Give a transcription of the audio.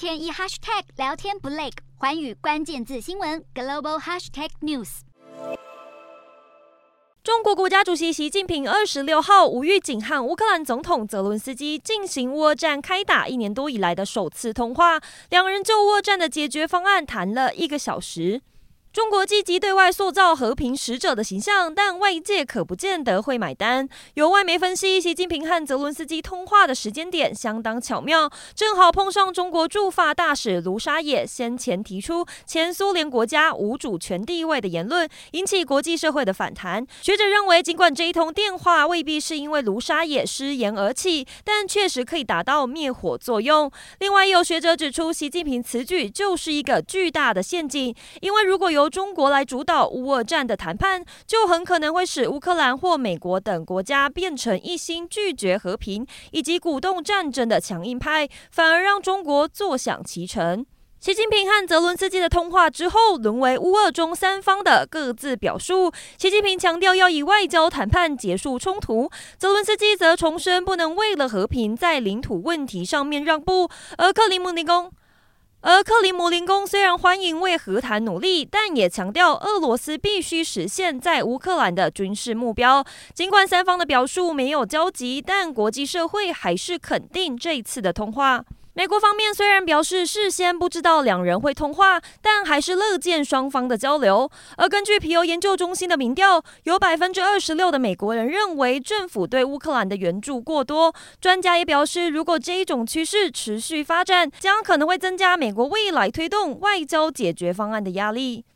天一 hashtag 聊天不累，环宇关键字新闻 global hashtag news。中国国家主席习近平二十六号无预警和乌克兰总统泽伦斯基进行乌战开打一年多以来的首次通话，两人就乌战的解决方案谈了一个小时。中国积极对外塑造和平使者的形象，但外界可不见得会买单。有外媒分析，习近平和泽伦斯基通话的时间点相当巧妙，正好碰上中国驻法大使卢沙野先前提出前苏联国家无主权地位的言论，引起国际社会的反弹。学者认为，尽管这一通电话未必是因为卢沙野失言而起，但确实可以达到灭火作用。另外，有学者指出，习近平此举就是一个巨大的陷阱，因为如果有由中国来主导乌俄战的谈判，就很可能会使乌克兰或美国等国家变成一心拒绝和平以及鼓动战争的强硬派，反而让中国坐享其成。习近平和泽伦斯基的通话之后，沦为乌俄中三方的各自表述。习近平强调要以外交谈判结束冲突，泽伦斯基则重申不能为了和平在领土问题上面让步，而克里姆林宫。而克里姆林宫虽然欢迎为和谈努力，但也强调俄罗斯必须实现在乌克兰的军事目标。尽管三方的表述没有交集，但国际社会还是肯定这次的通话。美国方面虽然表示事先不知道两人会通话，但还是乐见双方的交流。而根据皮尤研究中心的民调，有百分之二十六的美国人认为政府对乌克兰的援助过多。专家也表示，如果这一种趋势持续发展，将可能会增加美国未来推动外交解决方案的压力。